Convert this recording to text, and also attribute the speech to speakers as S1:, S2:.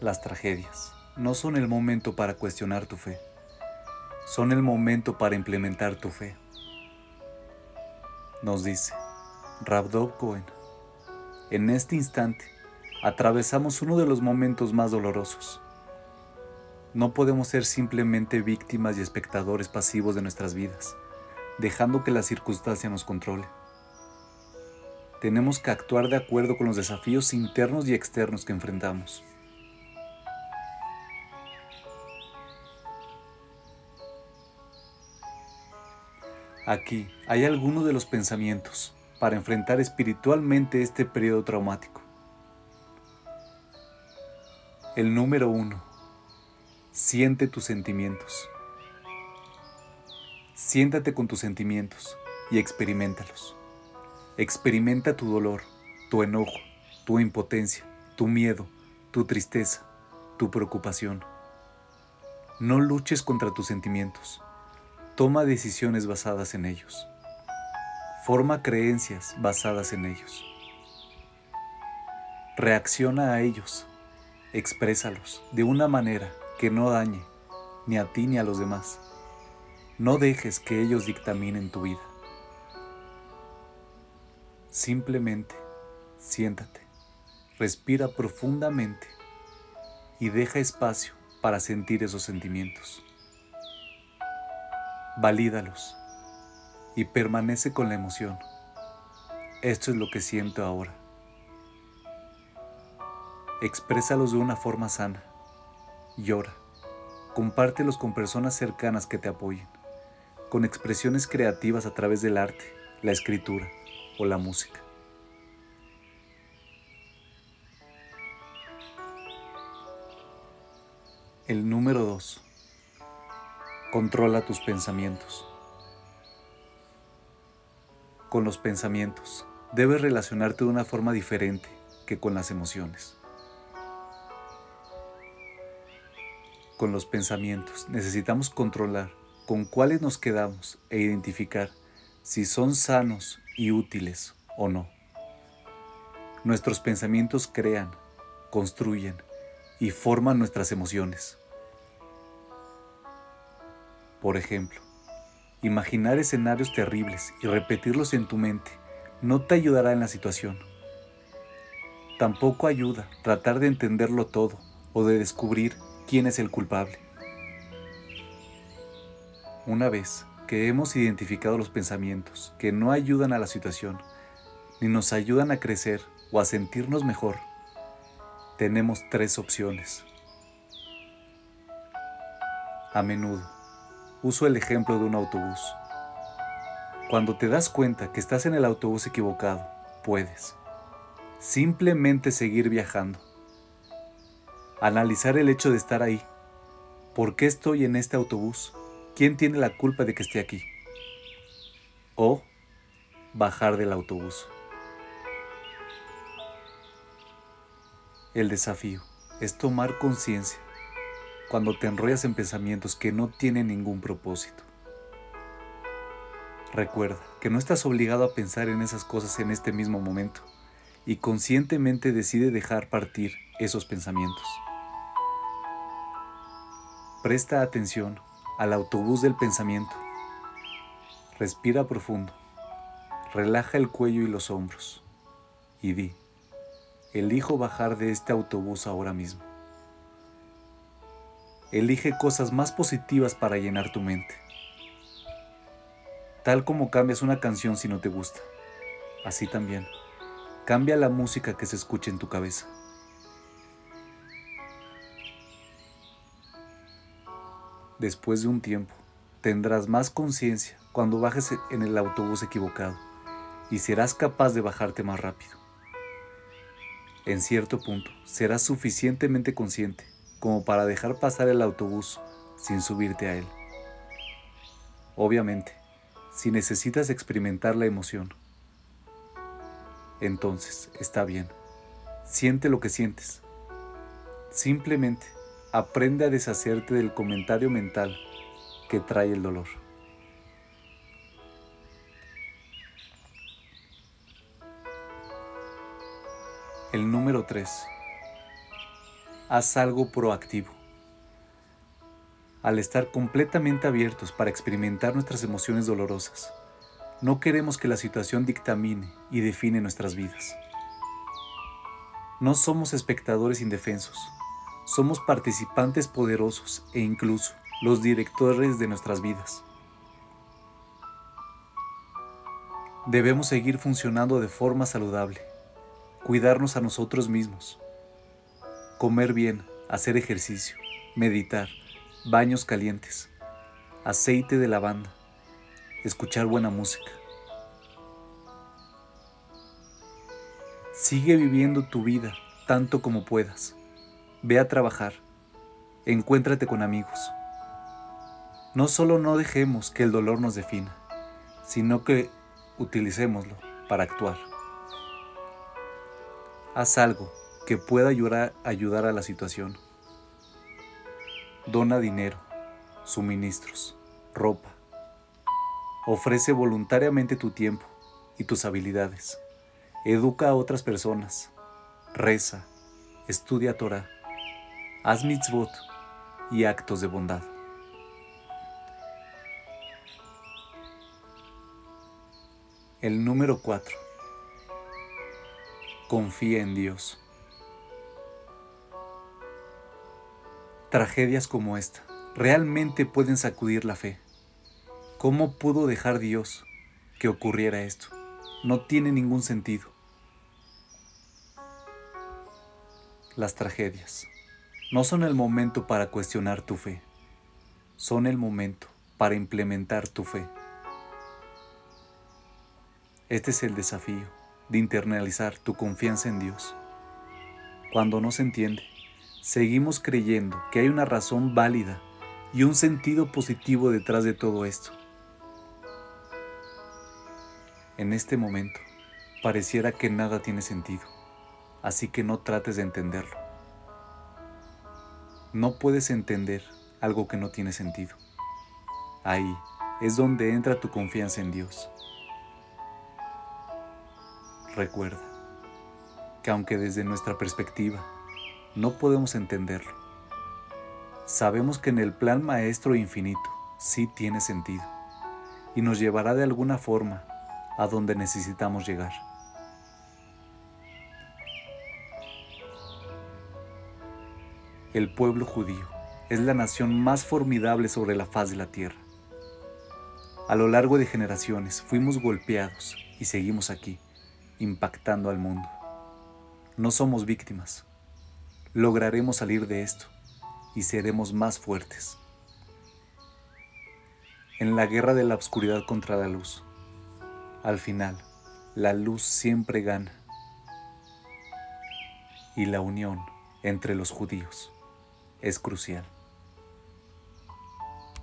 S1: Las tragedias no son el momento para cuestionar tu fe, son el momento para implementar tu fe. Nos dice Rabdov Cohen, en este instante atravesamos uno de los momentos más dolorosos. No podemos ser simplemente víctimas y espectadores pasivos de nuestras vidas, dejando que la circunstancia nos controle. Tenemos que actuar de acuerdo con los desafíos internos y externos que enfrentamos. Aquí hay algunos de los pensamientos para enfrentar espiritualmente este periodo traumático. El número uno. Siente tus sentimientos. Siéntate con tus sentimientos y experimentalos. Experimenta tu dolor, tu enojo, tu impotencia, tu miedo, tu tristeza, tu preocupación. No luches contra tus sentimientos. Toma decisiones basadas en ellos. Forma creencias basadas en ellos. Reacciona a ellos. Exprésalos de una manera que no dañe ni a ti ni a los demás. No dejes que ellos dictaminen tu vida. Simplemente siéntate, respira profundamente y deja espacio para sentir esos sentimientos valídalos y permanece con la emoción. Esto es lo que siento ahora. Exprésalos de una forma sana. Llora. Compártelos con personas cercanas que te apoyen, con expresiones creativas a través del arte, la escritura o la música. El número 2. Controla tus pensamientos. Con los pensamientos debes relacionarte de una forma diferente que con las emociones. Con los pensamientos necesitamos controlar con cuáles nos quedamos e identificar si son sanos y útiles o no. Nuestros pensamientos crean, construyen y forman nuestras emociones. Por ejemplo, imaginar escenarios terribles y repetirlos en tu mente no te ayudará en la situación. Tampoco ayuda tratar de entenderlo todo o de descubrir quién es el culpable. Una vez que hemos identificado los pensamientos que no ayudan a la situación, ni nos ayudan a crecer o a sentirnos mejor, tenemos tres opciones. A menudo, Uso el ejemplo de un autobús. Cuando te das cuenta que estás en el autobús equivocado, puedes simplemente seguir viajando. Analizar el hecho de estar ahí. ¿Por qué estoy en este autobús? ¿Quién tiene la culpa de que esté aquí? O bajar del autobús. El desafío es tomar conciencia cuando te enrollas en pensamientos que no tienen ningún propósito. Recuerda que no estás obligado a pensar en esas cosas en este mismo momento y conscientemente decide dejar partir esos pensamientos. Presta atención al autobús del pensamiento. Respira profundo. Relaja el cuello y los hombros. Y di, elijo bajar de este autobús ahora mismo. Elige cosas más positivas para llenar tu mente. Tal como cambias una canción si no te gusta, así también cambia la música que se escucha en tu cabeza. Después de un tiempo, tendrás más conciencia cuando bajes en el autobús equivocado y serás capaz de bajarte más rápido. En cierto punto, serás suficientemente consciente como para dejar pasar el autobús sin subirte a él. Obviamente, si necesitas experimentar la emoción, entonces está bien. Siente lo que sientes. Simplemente aprende a deshacerte del comentario mental que trae el dolor. El número 3 haz algo proactivo. Al estar completamente abiertos para experimentar nuestras emociones dolorosas, no queremos que la situación dictamine y define nuestras vidas. No somos espectadores indefensos, somos participantes poderosos e incluso los directores de nuestras vidas. Debemos seguir funcionando de forma saludable, cuidarnos a nosotros mismos, comer bien, hacer ejercicio, meditar, baños calientes, aceite de lavanda, escuchar buena música. Sigue viviendo tu vida tanto como puedas. Ve a trabajar. Encuéntrate con amigos. No solo no dejemos que el dolor nos defina, sino que utilicémoslo para actuar. Haz algo que pueda ayudar, ayudar a la situación. Dona dinero, suministros, ropa, Ofrece voluntariamente tu tiempo y tus habilidades. Educa a otras personas. Reza. Estudia Torah. Haz mitzvot y actos de bondad. El número 4. Confía en Dios. Tragedias como esta realmente pueden sacudir la fe. ¿Cómo pudo dejar Dios que ocurriera esto? No tiene ningún sentido. Las tragedias no son el momento para cuestionar tu fe, son el momento para implementar tu fe. Este es el desafío de internalizar tu confianza en Dios. Cuando no se entiende, seguimos creyendo que hay una razón válida y un sentido positivo detrás de todo esto. En este momento, pareciera que nada tiene sentido, así que no trates de entenderlo. No puedes entender algo que no tiene sentido. Ahí es donde entra tu confianza en Dios. Recuerda que aunque desde nuestra perspectiva no podemos entenderlo, sabemos que en el plan maestro infinito sí tiene sentido y nos llevará de alguna forma a donde necesitamos llegar. El pueblo judío es la nación más formidable sobre la faz de la tierra. A lo largo de generaciones fuimos golpeados y seguimos aquí, impactando al mundo. No somos víctimas. Lograremos salir de esto y seremos más fuertes. En la guerra de la oscuridad contra la luz, al final, la luz siempre gana. Y la unión entre los judíos es crucial.